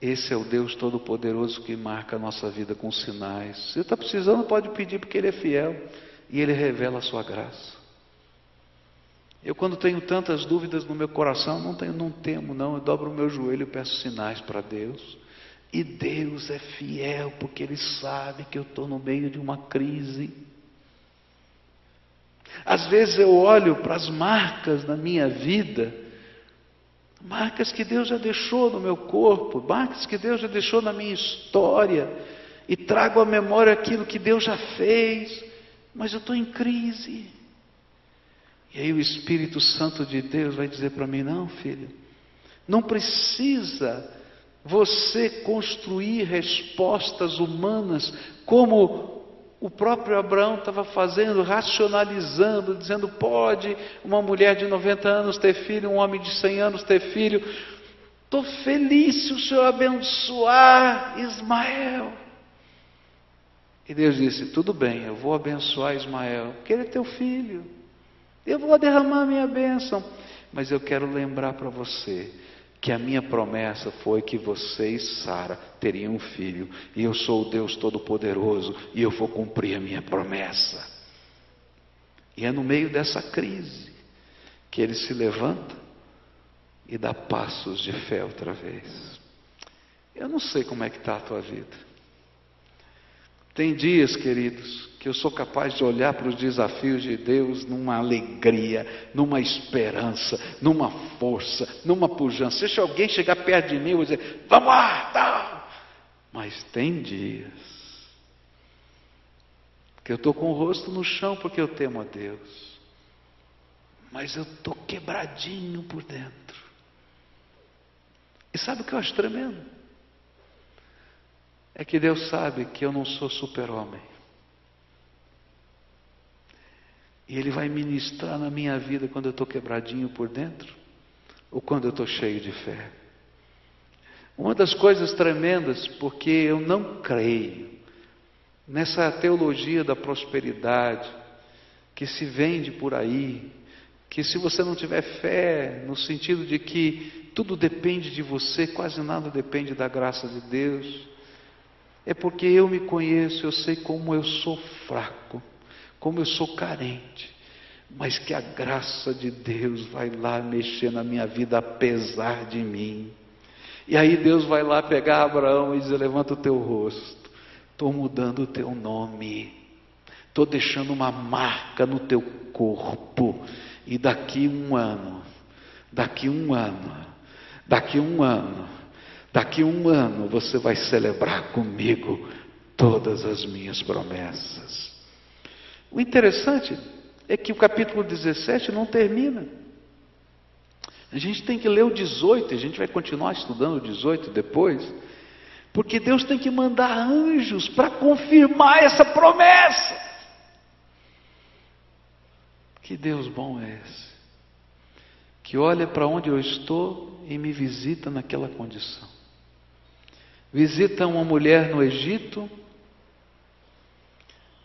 Esse é o Deus Todo-Poderoso que marca a nossa vida com sinais. Se você está precisando, pode pedir, porque Ele é fiel e Ele revela a sua graça. Eu, quando tenho tantas dúvidas no meu coração, não, tenho, não temo, não. Eu dobro o meu joelho e peço sinais para Deus. E Deus é fiel, porque Ele sabe que eu estou no meio de uma crise. Às vezes eu olho para as marcas na minha vida marcas que Deus já deixou no meu corpo, marcas que Deus já deixou na minha história, e trago à memória aquilo que Deus já fez, mas eu estou em crise. E aí o Espírito Santo de Deus vai dizer para mim: não, filho, não precisa você construir respostas humanas como o próprio Abraão estava fazendo, racionalizando, dizendo: pode uma mulher de 90 anos ter filho, um homem de 100 anos ter filho. Estou feliz se o Senhor abençoar Ismael. E Deus disse: tudo bem, eu vou abençoar Ismael, porque ele é teu filho. Eu vou derramar minha bênção. Mas eu quero lembrar para você que a minha promessa foi que você e Sara teriam um filho, e eu sou o Deus Todo-Poderoso, e eu vou cumprir a minha promessa. E é no meio dessa crise que ele se levanta e dá passos de fé outra vez. Eu não sei como é que está a tua vida. Tem dias, queridos, que eu sou capaz de olhar para os desafios de Deus numa alegria, numa esperança, numa força, numa pujança. Se alguém chegar perto de mim e dizer, vamos lá, tá. Mas tem dias que eu estou com o rosto no chão porque eu temo a Deus. Mas eu estou quebradinho por dentro. E sabe o que eu acho tremendo? É que Deus sabe que eu não sou super-homem. E Ele vai ministrar na minha vida quando eu estou quebradinho por dentro ou quando eu estou cheio de fé. Uma das coisas tremendas, porque eu não creio nessa teologia da prosperidade que se vende por aí, que se você não tiver fé, no sentido de que tudo depende de você, quase nada depende da graça de Deus, é porque eu me conheço, eu sei como eu sou fraco, como eu sou carente, mas que a graça de Deus vai lá mexer na minha vida apesar de mim. E aí Deus vai lá pegar Abraão e dizer: Levanta o teu rosto, estou mudando o teu nome, estou deixando uma marca no teu corpo, e daqui um ano, daqui um ano, daqui um ano, Daqui um ano você vai celebrar comigo todas as minhas promessas. O interessante é que o capítulo 17 não termina. A gente tem que ler o 18, a gente vai continuar estudando o 18 depois, porque Deus tem que mandar anjos para confirmar essa promessa. Que Deus bom é esse, que olha para onde eu estou e me visita naquela condição visita uma mulher no Egito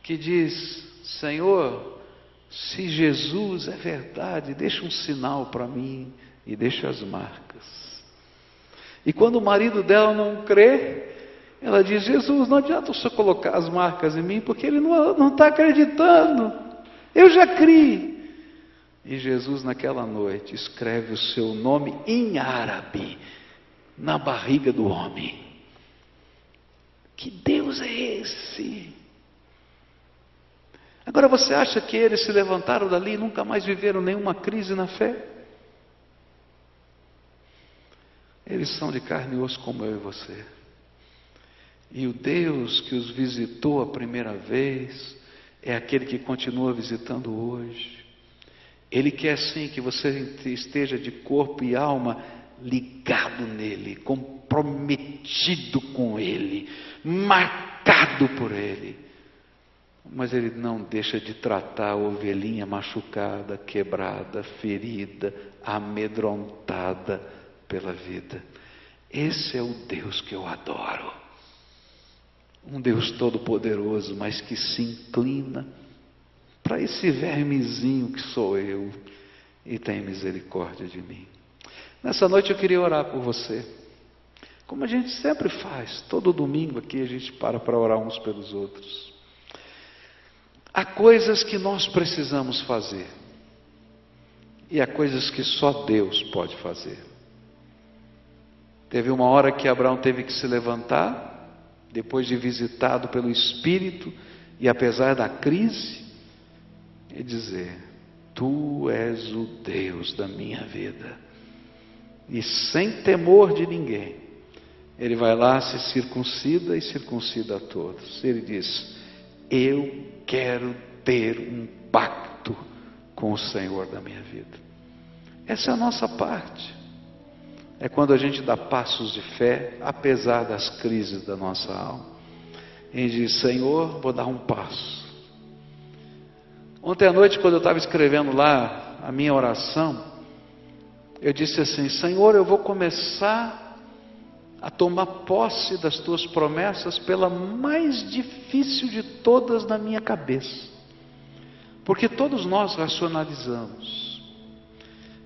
que diz: Senhor, se Jesus é verdade, deixa um sinal para mim e deixa as marcas. E quando o marido dela não crê, ela diz: Jesus, não adianta você colocar as marcas em mim, porque ele não está acreditando. Eu já criei. E Jesus, naquela noite, escreve o seu nome em árabe na barriga do homem. Que Deus é esse? Agora você acha que eles se levantaram dali e nunca mais viveram nenhuma crise na fé? Eles são de carne e osso como eu e você. E o Deus que os visitou a primeira vez é aquele que continua visitando hoje. Ele quer sim que você esteja de corpo e alma ligado nele, comprometido com ele, marcado por ele. Mas ele não deixa de tratar a ovelhinha machucada, quebrada, ferida, amedrontada pela vida. Esse é o Deus que eu adoro. Um Deus todo-poderoso, mas que se inclina para esse vermezinho que sou eu e tem misericórdia de mim. Nessa noite eu queria orar por você. Como a gente sempre faz, todo domingo aqui a gente para para orar uns pelos outros. Há coisas que nós precisamos fazer, e há coisas que só Deus pode fazer. Teve uma hora que Abraão teve que se levantar, depois de visitado pelo Espírito, e apesar da crise, e dizer: Tu és o Deus da minha vida. E sem temor de ninguém, ele vai lá, se circuncida e circuncida a todos. Ele diz: Eu quero ter um pacto com o Senhor da minha vida. Essa é a nossa parte. É quando a gente dá passos de fé, apesar das crises da nossa alma. E diz: Senhor, vou dar um passo. Ontem à noite, quando eu estava escrevendo lá a minha oração, eu disse assim: Senhor, eu vou começar a tomar posse das tuas promessas pela mais difícil de todas na minha cabeça, porque todos nós racionalizamos.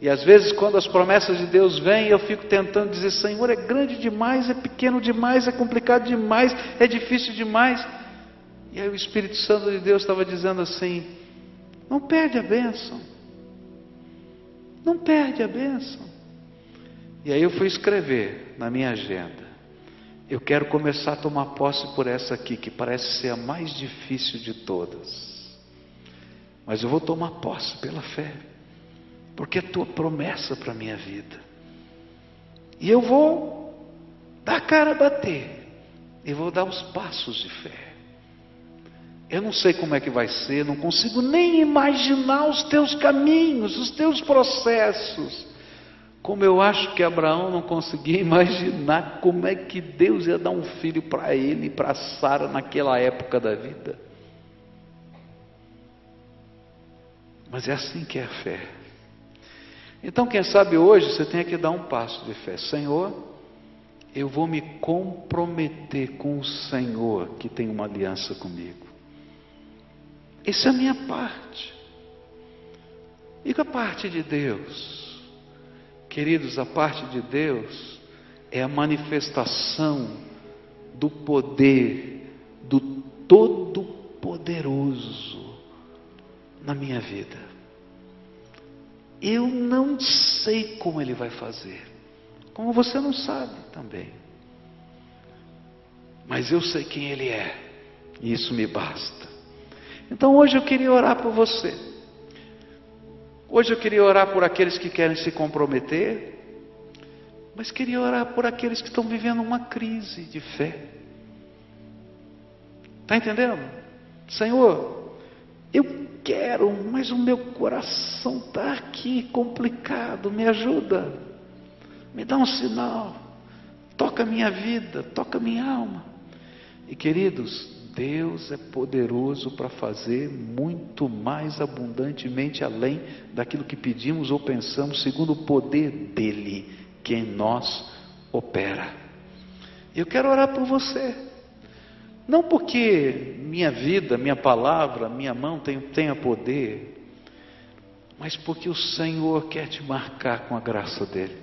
E às vezes, quando as promessas de Deus vêm, eu fico tentando dizer: Senhor, é grande demais, é pequeno demais, é complicado demais, é difícil demais. E aí o Espírito Santo de Deus estava dizendo assim: não perde a bênção. Não perde a bênção. E aí eu fui escrever na minha agenda. Eu quero começar a tomar posse por essa aqui, que parece ser a mais difícil de todas. Mas eu vou tomar posse pela fé, porque é tua promessa para a minha vida. E eu vou dar a cara a bater, e vou dar os passos de fé. Eu não sei como é que vai ser, não consigo nem imaginar os teus caminhos, os teus processos. Como eu acho que Abraão não conseguia imaginar como é que Deus ia dar um filho para ele e para Sara naquela época da vida. Mas é assim que é a fé. Então, quem sabe hoje você tenha que dar um passo de fé. Senhor, eu vou me comprometer com o Senhor que tem uma aliança comigo. Essa é a minha parte. E com a parte de Deus? Queridos, a parte de Deus é a manifestação do poder do Todo-Poderoso na minha vida. Eu não sei como Ele vai fazer, como você não sabe também. Mas eu sei quem Ele é, e isso me basta. Então hoje eu queria orar por você. Hoje eu queria orar por aqueles que querem se comprometer, mas queria orar por aqueles que estão vivendo uma crise de fé. Está entendendo? Senhor, eu quero, mas o meu coração está aqui complicado, me ajuda, me dá um sinal, toca a minha vida, toca a minha alma. E queridos, Deus é poderoso para fazer muito mais abundantemente além daquilo que pedimos ou pensamos, segundo o poder dele que em nós opera. Eu quero orar por você. Não porque minha vida, minha palavra, minha mão tenha poder, mas porque o Senhor quer te marcar com a graça dele.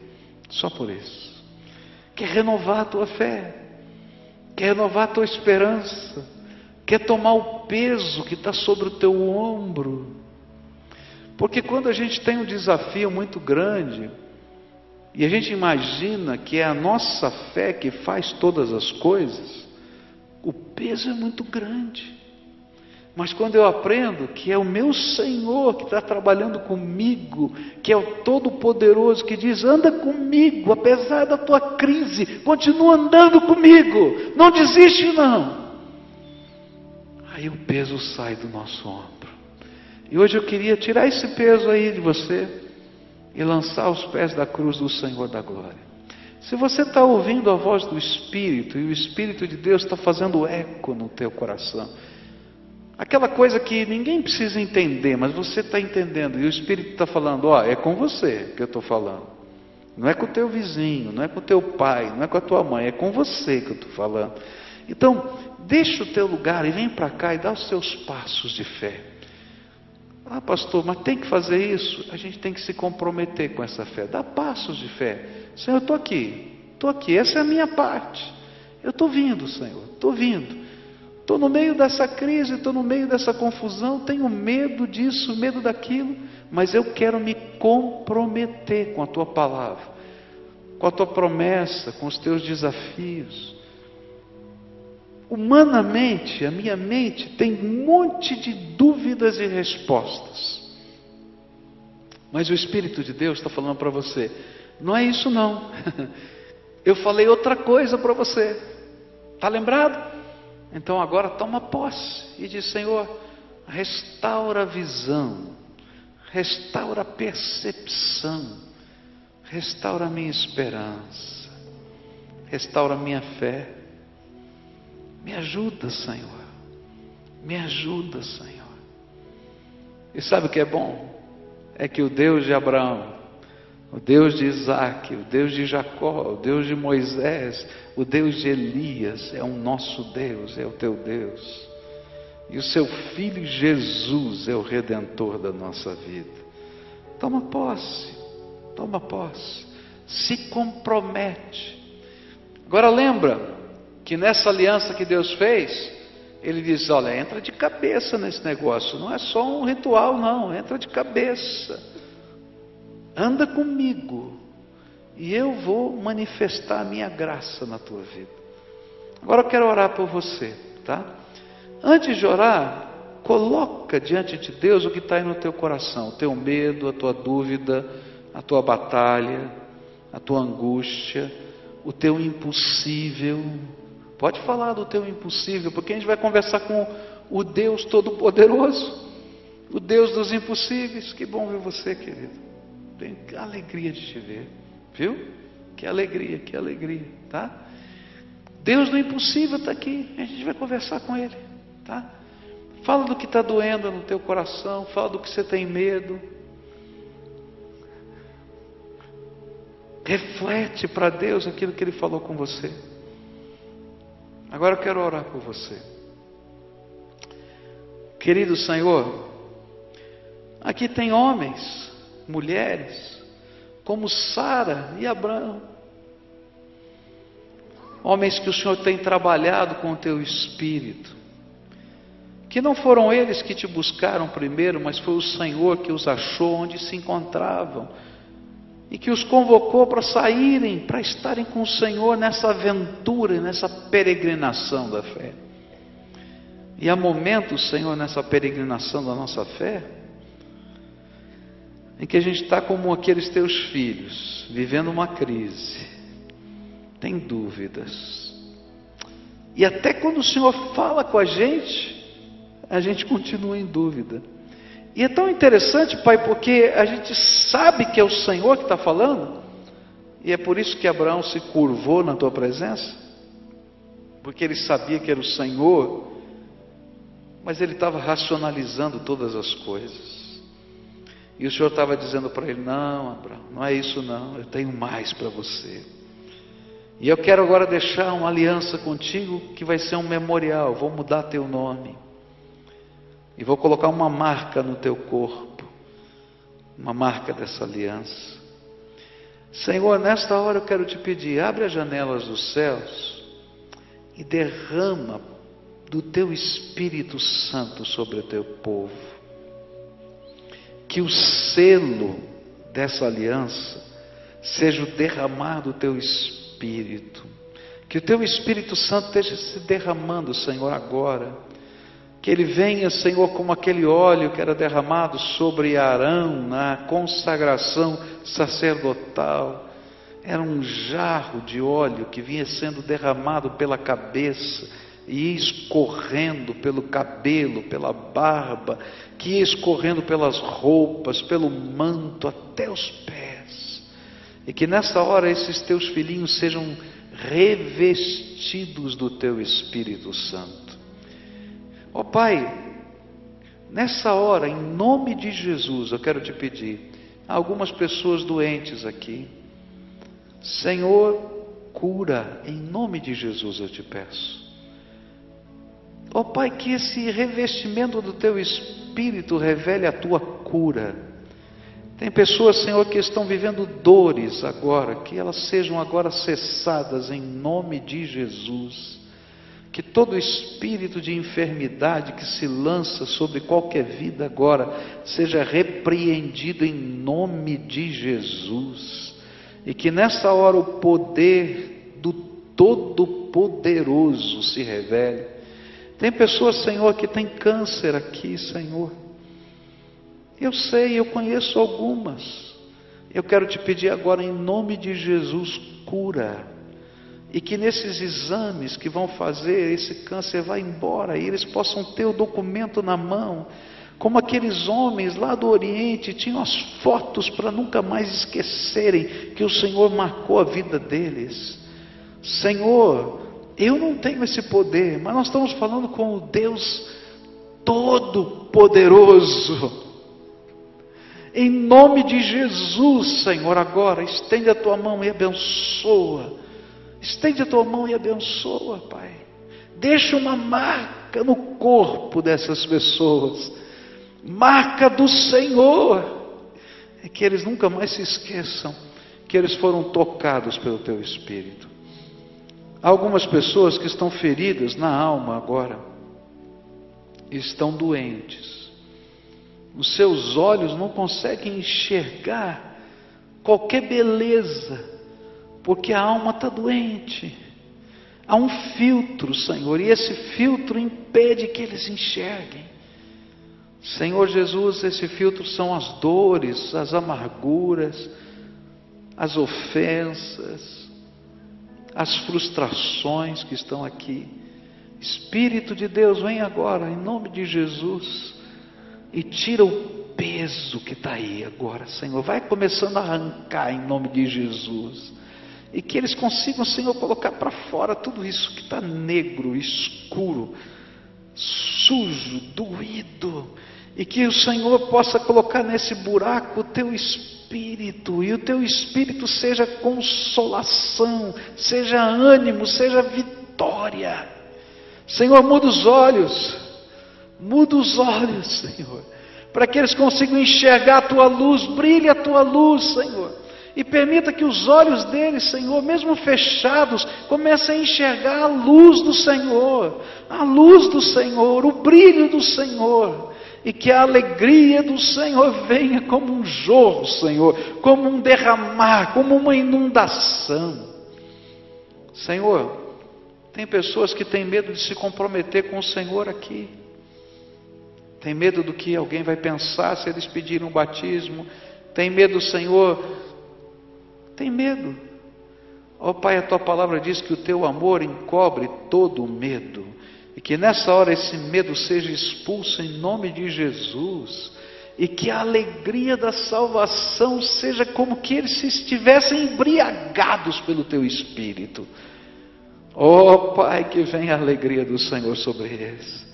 Só por isso. Quer renovar a tua fé, quer renovar a tua esperança, quer tomar o peso que está sobre o teu ombro. Porque quando a gente tem um desafio muito grande, e a gente imagina que é a nossa fé que faz todas as coisas, o peso é muito grande. Mas quando eu aprendo que é o meu Senhor que está trabalhando comigo, que é o Todo-Poderoso, que diz: anda comigo, apesar da tua crise, continua andando comigo, não desiste não. Aí o peso sai do nosso ombro. E hoje eu queria tirar esse peso aí de você e lançar aos pés da cruz do Senhor da glória. Se você está ouvindo a voz do Espírito e o Espírito de Deus está fazendo eco no teu coração, aquela coisa que ninguém precisa entender, mas você está entendendo e o Espírito está falando: ó, é com você que eu estou falando. Não é com o teu vizinho, não é com o teu pai, não é com a tua mãe, é com você que eu estou falando. Então, deixa o teu lugar e vem para cá e dá os seus passos de fé. Ah, pastor, mas tem que fazer isso? A gente tem que se comprometer com essa fé. Dá passos de fé. Senhor, eu estou aqui, estou aqui, essa é a minha parte. Eu estou vindo, Senhor, estou vindo. Estou no meio dessa crise, estou no meio dessa confusão, tenho medo disso, medo daquilo, mas eu quero me comprometer com a tua palavra, com a tua promessa, com os teus desafios. Humanamente, a minha mente tem um monte de dúvidas e respostas, mas o Espírito de Deus está falando para você: não é isso não, eu falei outra coisa para você, está lembrado? Então agora toma posse e diz: Senhor, restaura a visão, restaura a percepção, restaura a minha esperança, restaura a minha fé. Me ajuda, Senhor, me ajuda, Senhor. E sabe o que é bom? É que o Deus de Abraão, o Deus de Isaac, o Deus de Jacó, o Deus de Moisés, o Deus de Elias é o nosso Deus, é o teu Deus. E o seu filho Jesus é o redentor da nossa vida. Toma posse, toma posse, se compromete. Agora lembra que nessa aliança que Deus fez, ele diz: olha, entra de cabeça nesse negócio, não é só um ritual, não, entra de cabeça anda comigo e eu vou manifestar a minha graça na tua vida. Agora eu quero orar por você, tá? Antes de orar, coloca diante de Deus o que está aí no teu coração, o teu medo, a tua dúvida, a tua batalha, a tua angústia, o teu impossível. Pode falar do teu impossível, porque a gente vai conversar com o Deus Todo-Poderoso, o Deus dos impossíveis. Que bom ver você, querido. Tenho alegria de te ver, viu? Que alegria, que alegria, tá? Deus do impossível está aqui, a gente vai conversar com Ele, tá? Fala do que está doendo no teu coração, fala do que você tem medo. Reflete para Deus aquilo que Ele falou com você. Agora eu quero orar por você. Querido Senhor, aqui tem homens mulheres, como Sara e Abraão. Homens que o Senhor tem trabalhado com o teu espírito, que não foram eles que te buscaram primeiro, mas foi o Senhor que os achou onde se encontravam e que os convocou para saírem, para estarem com o Senhor nessa aventura, nessa peregrinação da fé. E há momentos, Senhor, nessa peregrinação da nossa fé, em que a gente está como aqueles teus filhos, vivendo uma crise, tem dúvidas. E até quando o Senhor fala com a gente, a gente continua em dúvida. E é tão interessante, Pai, porque a gente sabe que é o Senhor que está falando, e é por isso que Abraão se curvou na tua presença, porque ele sabia que era o Senhor, mas ele estava racionalizando todas as coisas. E o Senhor estava dizendo para ele: Não, Abraão, não é isso não, eu tenho mais para você. E eu quero agora deixar uma aliança contigo que vai ser um memorial. Vou mudar teu nome. E vou colocar uma marca no teu corpo. Uma marca dessa aliança. Senhor, nesta hora eu quero te pedir: abre as janelas dos céus e derrama do teu Espírito Santo sobre o teu povo que o selo dessa aliança seja o derramar do teu espírito. Que o teu Espírito Santo esteja se derramando, Senhor, agora. Que ele venha, Senhor, como aquele óleo que era derramado sobre Arão na consagração sacerdotal. Era um jarro de óleo que vinha sendo derramado pela cabeça, e ia escorrendo pelo cabelo, pela barba, que ia escorrendo pelas roupas, pelo manto até os pés. E que nessa hora esses teus filhinhos sejam revestidos do teu Espírito Santo. Ó oh, Pai, nessa hora, em nome de Jesus, eu quero te pedir, há algumas pessoas doentes aqui. Senhor, cura, em nome de Jesus eu te peço. Ó oh, Pai, que esse revestimento do teu espírito revele a tua cura. Tem pessoas, Senhor, que estão vivendo dores agora, que elas sejam agora cessadas em nome de Jesus. Que todo espírito de enfermidade que se lança sobre qualquer vida agora seja repreendido em nome de Jesus. E que nessa hora o poder do Todo-Poderoso se revele tem pessoas, Senhor, que tem câncer aqui, Senhor. Eu sei, eu conheço algumas. Eu quero te pedir agora, em nome de Jesus, cura. E que nesses exames que vão fazer, esse câncer vá embora e eles possam ter o documento na mão. Como aqueles homens lá do Oriente tinham as fotos para nunca mais esquecerem que o Senhor marcou a vida deles. Senhor, eu não tenho esse poder, mas nós estamos falando com o Deus Todo-Poderoso. Em nome de Jesus, Senhor, agora, estende a tua mão e abençoa. Estende a tua mão e abençoa, Pai. Deixa uma marca no corpo dessas pessoas. Marca do Senhor. É que eles nunca mais se esqueçam que eles foram tocados pelo teu Espírito. Há algumas pessoas que estão feridas na alma agora, estão doentes. Os seus olhos não conseguem enxergar qualquer beleza, porque a alma está doente. Há um filtro, Senhor, e esse filtro impede que eles enxerguem. Senhor Jesus, esse filtro são as dores, as amarguras, as ofensas, as frustrações que estão aqui. Espírito de Deus, vem agora, em nome de Jesus, e tira o peso que está aí agora, Senhor. Vai começando a arrancar em nome de Jesus. E que eles consigam, Senhor, colocar para fora tudo isso que está negro, escuro, sujo, doído. E que o Senhor possa colocar nesse buraco o teu espírito e o teu espírito seja consolação, seja ânimo, seja vitória. Senhor, muda os olhos, muda os olhos, Senhor, para que eles consigam enxergar a tua luz, brilhe a tua luz, Senhor. E permita que os olhos deles, Senhor, mesmo fechados, comecem a enxergar a luz do Senhor, a luz do Senhor, o brilho do Senhor e que a alegria do Senhor venha como um jorro, Senhor, como um derramar, como uma inundação. Senhor, tem pessoas que têm medo de se comprometer com o Senhor aqui. Tem medo do que alguém vai pensar se eles pedirem um batismo. Tem medo, Senhor. Tem medo. Ó oh, Pai, a tua palavra diz que o teu amor encobre todo o medo. E que nessa hora esse medo seja expulso em nome de Jesus. E que a alegria da salvação seja como que eles se estivessem embriagados pelo teu espírito. Oh Pai, que venha a alegria do Senhor sobre eles.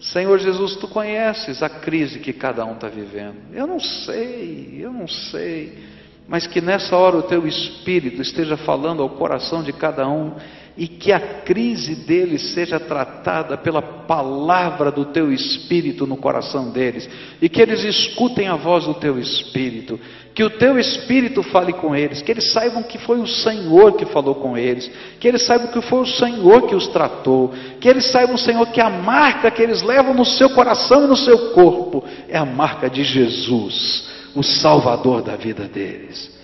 Senhor Jesus, tu conheces a crise que cada um está vivendo. Eu não sei, eu não sei. Mas que nessa hora o teu espírito esteja falando ao coração de cada um e que a crise deles seja tratada pela palavra do teu espírito no coração deles, e que eles escutem a voz do teu espírito, que o teu espírito fale com eles, que eles saibam que foi o Senhor que falou com eles, que eles saibam que foi o Senhor que os tratou, que eles saibam, Senhor, que a marca que eles levam no seu coração e no seu corpo é a marca de Jesus, o Salvador da vida deles.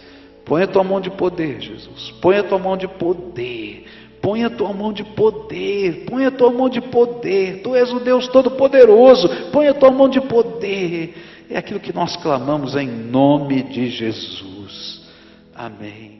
Põe a tua mão de poder, Jesus. Põe a tua mão de poder. Põe a tua mão de poder, põe a tua mão de poder. Tu és o Deus Todo-Poderoso, põe a tua mão de poder. É aquilo que nós clamamos em nome de Jesus. Amém.